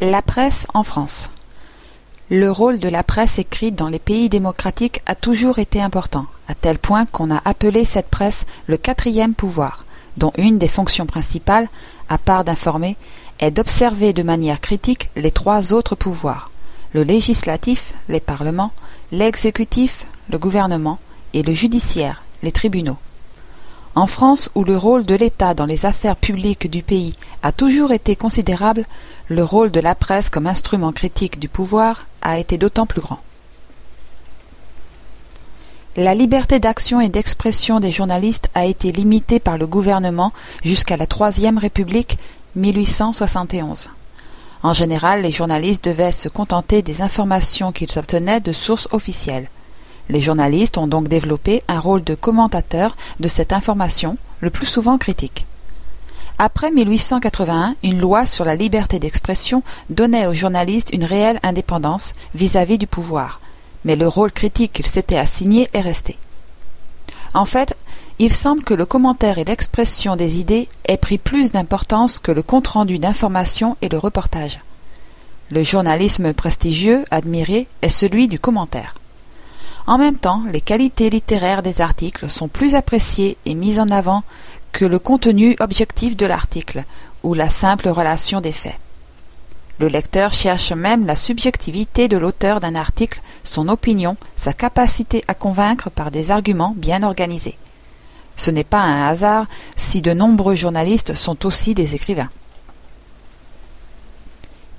La presse en France Le rôle de la presse écrite dans les pays démocratiques a toujours été important, à tel point qu'on a appelé cette presse le quatrième pouvoir, dont une des fonctions principales, à part d'informer, est d'observer de manière critique les trois autres pouvoirs le législatif, les parlements, l'exécutif, le gouvernement, et le judiciaire, les tribunaux. En France, où le rôle de l'État dans les affaires publiques du pays a toujours été considérable, le rôle de la presse comme instrument critique du pouvoir a été d'autant plus grand. La liberté d'action et d'expression des journalistes a été limitée par le gouvernement jusqu'à la Troisième République 1871. En général, les journalistes devaient se contenter des informations qu'ils obtenaient de sources officielles. Les journalistes ont donc développé un rôle de commentateur de cette information, le plus souvent critique. Après 1881, une loi sur la liberté d'expression donnait aux journalistes une réelle indépendance vis-à-vis du pouvoir, mais le rôle critique qu'ils s'étaient assigné est resté. En fait, il semble que le commentaire et l'expression des idées aient pris plus d'importance que le compte-rendu d'information et le reportage. Le journalisme prestigieux, admiré, est celui du commentaire. En même temps, les qualités littéraires des articles sont plus appréciées et mises en avant que le contenu objectif de l'article ou la simple relation des faits. Le lecteur cherche même la subjectivité de l'auteur d'un article, son opinion, sa capacité à convaincre par des arguments bien organisés. Ce n'est pas un hasard si de nombreux journalistes sont aussi des écrivains.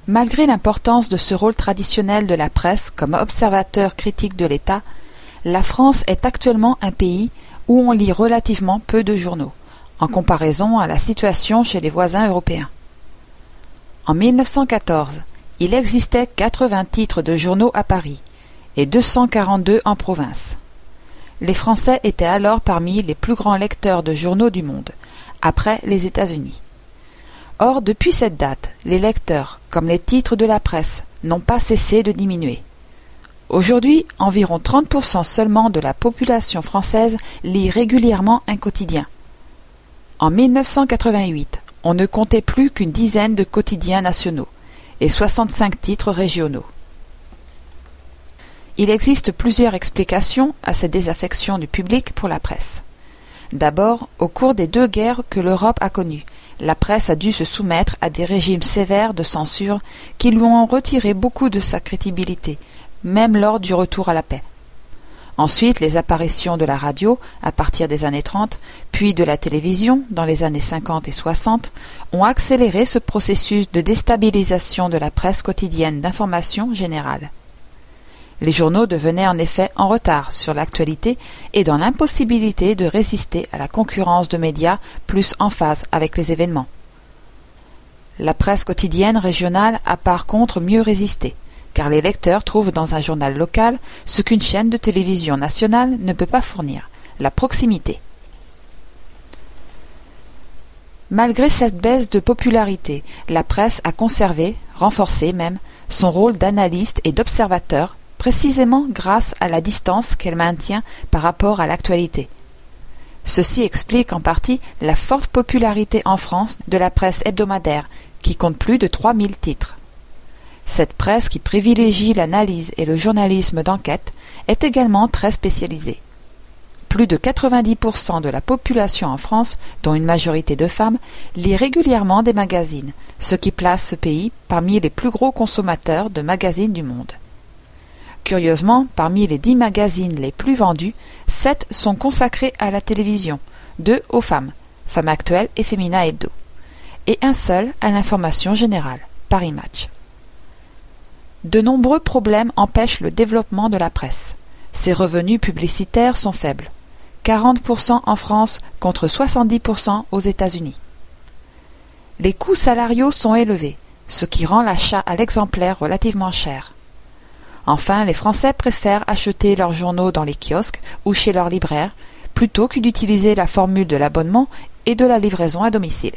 Malgré l'importance de ce rôle traditionnel de la presse comme observateur critique de l'État, la France est actuellement un pays où on lit relativement peu de journaux, en comparaison à la situation chez les voisins européens. En 1914, il existait 80 titres de journaux à Paris et 242 en province. Les Français étaient alors parmi les plus grands lecteurs de journaux du monde, après les États-Unis. Or, depuis cette date, les lecteurs, comme les titres de la presse, n'ont pas cessé de diminuer. Aujourd'hui, environ 30% seulement de la population française lit régulièrement un quotidien. En 1988, on ne comptait plus qu'une dizaine de quotidiens nationaux et 65 titres régionaux. Il existe plusieurs explications à cette désaffection du public pour la presse. D'abord, au cours des deux guerres que l'Europe a connues, la presse a dû se soumettre à des régimes sévères de censure qui lui ont retiré beaucoup de sa crédibilité, même lors du retour à la paix. Ensuite, les apparitions de la radio à partir des années 30, puis de la télévision dans les années 50 et 60, ont accéléré ce processus de déstabilisation de la presse quotidienne d'information générale. Les journaux devenaient en effet en retard sur l'actualité et dans l'impossibilité de résister à la concurrence de médias plus en phase avec les événements. La presse quotidienne régionale a par contre mieux résisté car les lecteurs trouvent dans un journal local ce qu'une chaîne de télévision nationale ne peut pas fournir, la proximité. Malgré cette baisse de popularité, la presse a conservé, renforcé même, son rôle d'analyste et d'observateur, précisément grâce à la distance qu'elle maintient par rapport à l'actualité. Ceci explique en partie la forte popularité en France de la presse hebdomadaire, qui compte plus de 3000 titres. Cette presse qui privilégie l'analyse et le journalisme d'enquête est également très spécialisée. Plus de 90% de la population en France, dont une majorité de femmes, lit régulièrement des magazines, ce qui place ce pays parmi les plus gros consommateurs de magazines du monde. Curieusement, parmi les dix magazines les plus vendus, sept sont consacrés à la télévision, deux aux femmes, Femmes Actuelles et Femina Hebdo, et un seul à l'information générale, Paris Match. De nombreux problèmes empêchent le développement de la presse. Ses revenus publicitaires sont faibles. 40% en France contre 70% aux États-Unis. Les coûts salariaux sont élevés, ce qui rend l'achat à l'exemplaire relativement cher. Enfin, les Français préfèrent acheter leurs journaux dans les kiosques ou chez leurs libraires plutôt que d'utiliser la formule de l'abonnement et de la livraison à domicile.